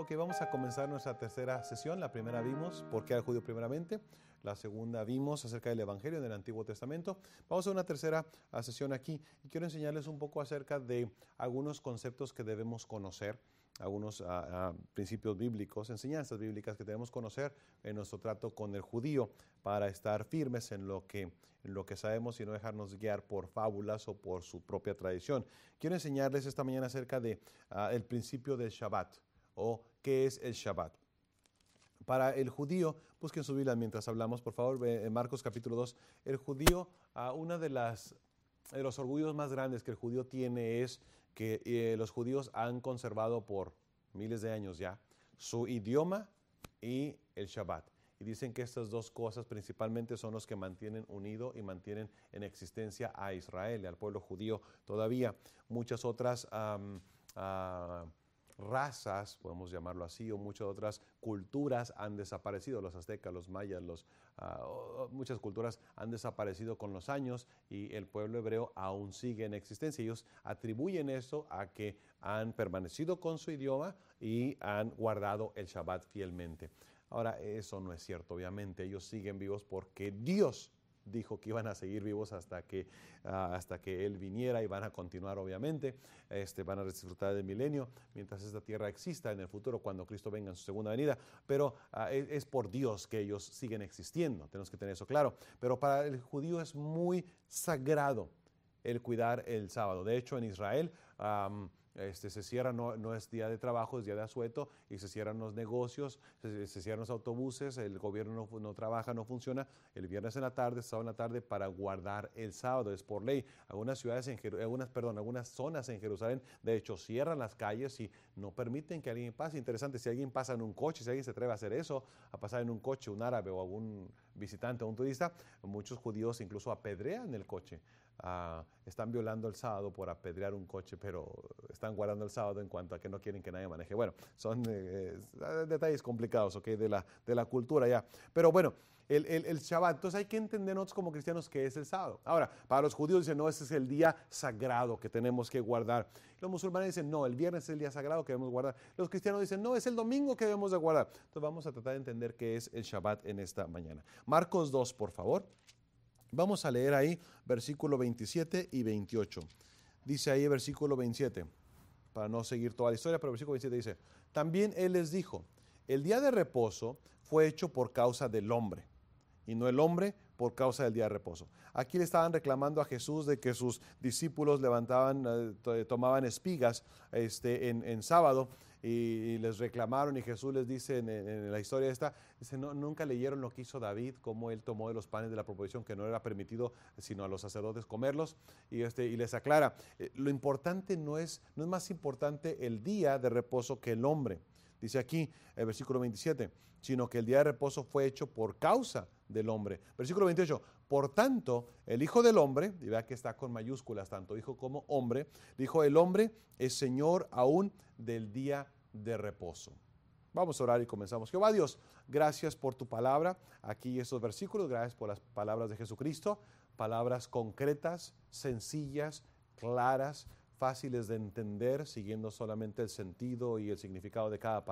Ok, vamos a comenzar nuestra tercera sesión. La primera vimos por qué era judío primeramente. La segunda vimos acerca del Evangelio en el Antiguo Testamento. Vamos a una tercera sesión aquí y quiero enseñarles un poco acerca de algunos conceptos que debemos conocer, algunos ah, ah, principios bíblicos, enseñanzas bíblicas que debemos conocer en nuestro trato con el judío para estar firmes en lo que, en lo que sabemos y no dejarnos guiar por fábulas o por su propia tradición. Quiero enseñarles esta mañana acerca del el principio del Shabbat o qué es el Shabbat. Para el judío, busquen su Biblia mientras hablamos, por favor, en Marcos capítulo 2. El judío, uh, una de las de los orgullos más grandes que el judío tiene es que eh, los judíos han conservado por miles de años ya su idioma y el Shabbat. Y dicen que estas dos cosas principalmente son los que mantienen unido y mantienen en existencia a Israel al pueblo judío todavía. Muchas otras uh, razas, podemos llamarlo así, o muchas otras culturas han desaparecido, los aztecas, los mayas, los, uh, muchas culturas han desaparecido con los años y el pueblo hebreo aún sigue en existencia. Ellos atribuyen eso a que han permanecido con su idioma y han guardado el Shabbat fielmente. Ahora, eso no es cierto, obviamente, ellos siguen vivos porque Dios dijo que iban a seguir vivos hasta que, uh, hasta que Él viniera y van a continuar obviamente, este, van a disfrutar del milenio mientras esta tierra exista en el futuro cuando Cristo venga en su segunda venida, pero uh, es, es, por Dios que ellos siguen existiendo, tenemos que tener eso claro, pero para el judío es muy sagrado el cuidar el sábado, de hecho en Israel este, se cierra, no, es día de trabajo, es día de asueto, y se cierran los negocios, se, cierran los autobuses, el gobierno no, no, trabaja, no funciona, el viernes en la tarde, sábado en la tarde, para guardar el sábado, es por ley. Algunas ciudades, en, algunas, perdón, algunas zonas en Jerusalén, de hecho, cierran las calles y no permiten que alguien pase. Interesante, si alguien pasa en un coche, si alguien se atreve a hacer eso, a pasar en un coche, un árabe o algún visitante o un turista, muchos judíos incluso apedrean el coche. Uh, están violando el sábado por apedrear un coche, pero están guardando el sábado en cuanto a que no quieren que nadie maneje. Bueno, son eh, detalles complicados, ¿ok? De la, de la cultura ya. Pero bueno, el, el, el, Shabbat. Entonces hay que entender nosotros como cristianos qué es el sábado. Ahora, para los judíos dicen, no, ese es el día sagrado que tenemos que guardar. Los musulmanes dicen, no, el viernes es el día sagrado que debemos guardar. Los cristianos dicen, no, es el domingo que debemos de guardar. Entonces vamos a tratar de entender qué es el Shabbat en esta mañana. Marcos 2, por favor. Vamos a leer ahí versículo 27 y 28. Dice ahí versículo 27, para no seguir toda la historia, pero versículo 27 dice, también Él les dijo, el día de reposo fue hecho por causa del hombre y no el hombre por causa del día de reposo. Aquí le estaban reclamando a Jesús de que sus discípulos levantaban, eh, tomaban espigas este, en, en sábado y, les reclamaron y Jesús les dice en, la historia esta, dice, no, nunca leyeron lo que hizo David, cómo él tomó de los panes de la proposición que no era permitido sino a los sacerdotes comerlos y, este, y les aclara, eh, lo importante no es, no es más importante el día de reposo que el hombre. Dice aquí el versículo 27, sino que el día de reposo fue hecho por causa del hombre. Versículo 28, por tanto, el Hijo del Hombre, y vea que está con mayúsculas, tanto hijo como hombre, dijo, el hombre es Señor aún del día de reposo. Vamos a orar y comenzamos. Jehová Dios, gracias por tu palabra, aquí estos versículos, gracias por las palabras de Jesucristo, palabras concretas, sencillas, claras, fáciles de entender, siguiendo solamente el sentido y el significado de cada palabra.